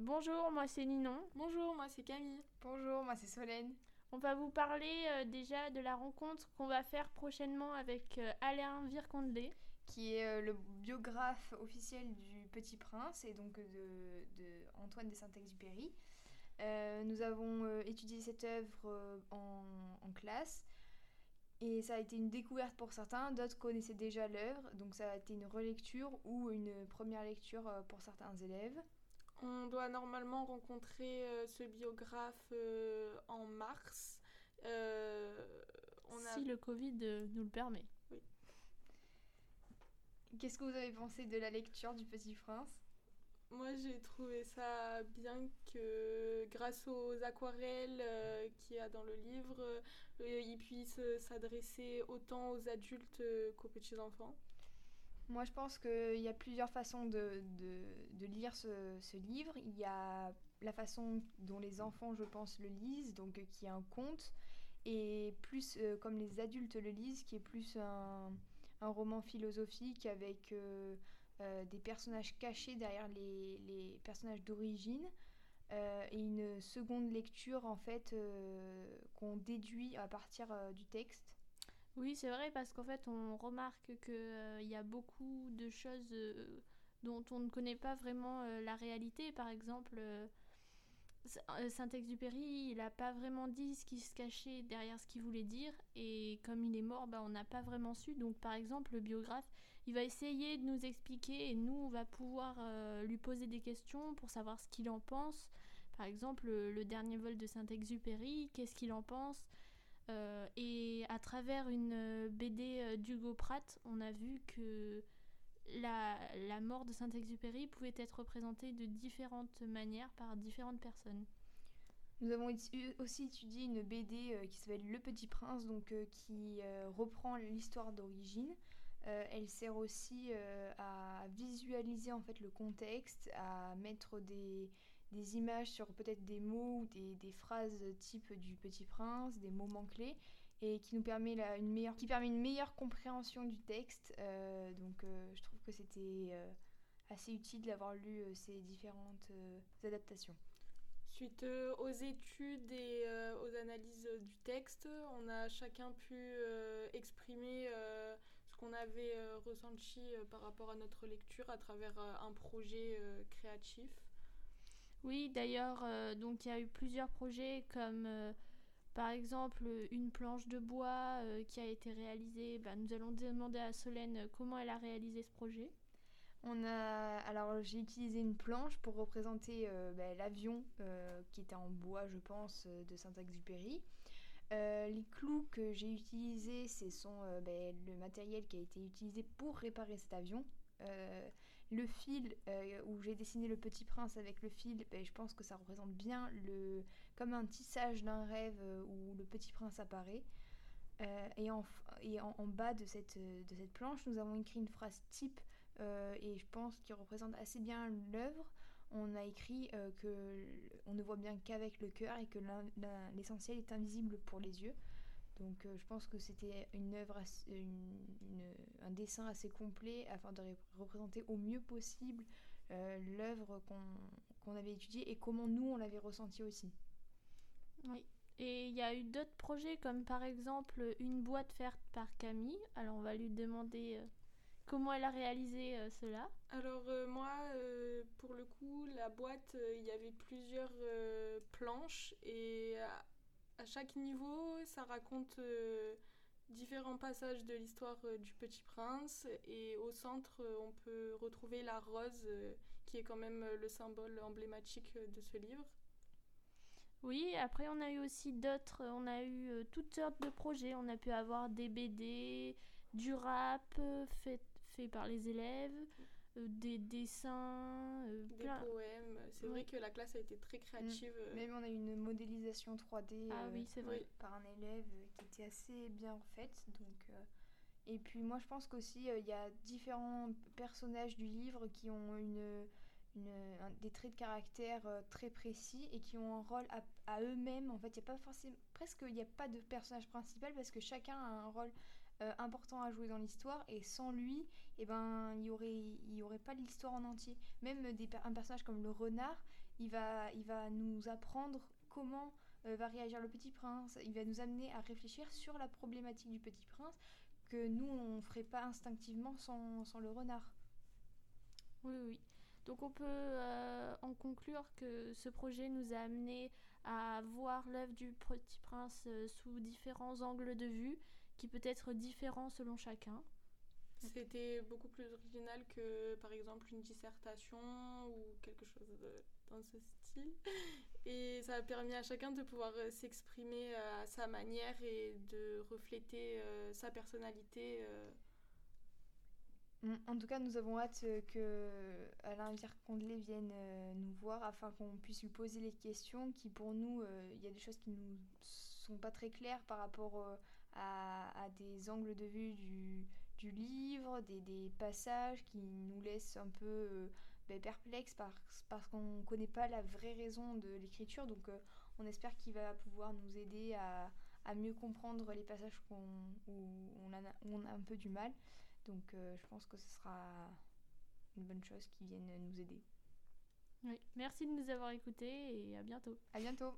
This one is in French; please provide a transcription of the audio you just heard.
Bonjour, moi c'est Ninon. Bonjour, moi c'est Camille. Bonjour, moi c'est Solène. On va vous parler euh, déjà de la rencontre qu'on va faire prochainement avec euh, Alain Vircondelet. Qui est euh, le biographe officiel du Petit Prince et donc de, de Antoine de Saint-Exupéry. nous avons étudié cette œuvre en, en, classe et ça a été une découverte pour certains, d'autres connaissaient déjà l'œuvre, donc ça a été une relecture ou une première lecture pour certains élèves. On doit normalement rencontrer euh, ce biographe euh, en mars. Euh, si le Covid nous le permet. Oui. Qu'est-ce que vous avez pensé de la lecture du Petit Prince? Moi, j'ai trouvé ça bien que grâce aux aquarelles qu'il y a dans le livre, il puisse s'adresser autant aux adultes qu'aux petits-enfants. Moi, je pense qu'il y a plusieurs façons de, de, lire ce, ce, livre. Il y a la façon dont les enfants, je pense, le lisent, donc euh, qui est un conte, et plus euh, comme les adultes le lisent, qui est plus un, un roman philosophique avec euh, des personnages cachés derrière les, les personnages d'origine. et une seconde lecture, en fait, qu'on déduit à partir du texte. Oui, c'est vrai parce qu'en fait, on remarque qu'il euh, y a beaucoup de choses euh, dont on ne connaît pas vraiment euh, la réalité. Par exemple, Saint-Exupéry, il n'a pas vraiment dit ce qui se cachait derrière ce qu'il voulait dire. Et comme il est mort, bah, on n'a pas vraiment su. Donc, par exemple, le biographe, il va essayer de nous expliquer et nous, on va pouvoir lui poser des questions pour savoir ce qu'il en pense. Par exemple, le dernier vol de Saint-Exupéry, qu'est-ce qu'il en pense? Euh, et à travers une euh, BD euh, d'Hugo Pratt, on a vu que la, mort de Saint-Exupéry pouvait être représentée de différentes manières par différentes personnes. Nous avons aussi étudié une BD qui s'appelle Le Petit Prince, donc qui reprend l'histoire d'origine. elle sert aussi à visualiser en fait le contexte, à mettre des, des images sur peut-être des mots ou des, des, phrases type du Petit Prince, des moments clés, et qui nous permet la, une meilleure, qui permet une meilleure compréhension du texte. Euh, donc euh, je trouve que c'était euh, assez utile d'avoir lu ces différentes adaptations. Suite aux études et aux analyses du texte, on a chacun pu exprimer ce qu'on avait ressenti par rapport à notre lecture à travers un projet créatif. Oui, d'ailleurs, euh, donc il y a eu plusieurs projets comme euh, par exemple une planche de bois euh, qui a été réalisée. Bah, nous allons demander à Solène comment elle a réalisé ce projet. On a alors j'ai utilisé une planche pour représenter bah, l'avion qui était en bois, je pense, de Saint-Exupéry. les clous que j'ai utilisés, ce sont bah, le matériel qui a été utilisé pour réparer cet avion. Euh, le fil euh, où j'ai dessiné le petit prince avec le fil, ben, je pense que ça représente bien le comme un tissage d'un rêve euh, où le petit prince apparaît. et en, et en, bas de cette, de cette planche, nous avons écrit une phrase type et je pense qu'il représente assez bien l'œuvre. On a écrit que on ne voit bien qu'avec le cœur et que l'essentiel est invisible pour les yeux. Donc euh, je pense que c'était une œuvre, un dessin assez complet afin de représenter au mieux possible euh, l'œuvre qu'on avait étudiée et comment nous on l'avait ressenti aussi. Oui. Et il y a eu d'autres projets comme par exemple une boîte faite par Camille. Alors on va lui demander euh, comment elle a réalisé cela. Alors moi, pour le coup, la boîte, il y avait plusieurs planches et à chaque niveau, ça raconte euh, différents passages de l'histoire euh, du Petit Prince et au centre, euh, on peut retrouver la rose qui est quand même le symbole emblématique de ce livre. Oui, après on a eu aussi d'autres, on a eu toutes sortes de projets, on a pu avoir des BD, du rap fait, fait par les élèves. Euh, des dessins, euh, des poèmes. C'est vrai que la classe a été très créative. Mm. Même on a eu une modélisation 3D ah, oui, vrai. par un élève qui était assez bien faite. Donc, Et puis moi je pense qu'aussi il y a différents personnages du livre qui ont une, une des traits de caractère très précis et qui ont un rôle à, eux-mêmes. En fait, il n'y a pas forcément, presque il n'y a pas de personnage principal parce que chacun a un rôle euh, important à jouer dans l'histoire et sans lui eh ben il y aurait il y aurait pas l'histoire en entier même des, un personnage comme le renard il va, il va nous apprendre comment euh, va réagir le petit prince. Il va nous amener à réfléchir sur la problématique du petit prince que nous, on ne ferait pas instinctivement sans, sans, le renard. Oui, oui. Donc on peut euh, en conclure que ce projet nous a amené à voir l'œuvre du Petit Prince euh, sous différents angles de vue, qui peut être différent selon chacun. C'était beaucoup plus original que par exemple une dissertation ou quelque chose dans ce style. Et a permis à chacun de pouvoir euh, s'exprimer à sa manière et de refléter sa personnalité. En tout cas, nous avons hâte euh, que Alain Vircondelet vienne euh, nous voir afin qu'on puisse lui poser les questions qui, pour nous, euh, il y a des choses qui nous sont pas très claires par rapport à, des angles de vue du, livre, des, passages qui nous laissent un peu ben, perplexes parce, parce qu'on ne connaît pas la vraie raison de l'écriture. Donc, on espère qu'il va pouvoir nous aider à, mieux comprendre les passages où on a un peu du mal. Donc euh, je pense que ce sera une bonne chose qui vienne nous aider. Oui, merci de nous avoir écoutés et à bientôt. À bientôt.